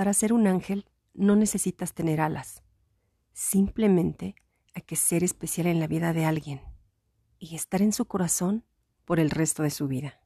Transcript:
Para ser un ángel no necesitas tener alas. Simplemente hay que ser especial en la vida de alguien y estar en su corazón por el resto de su vida.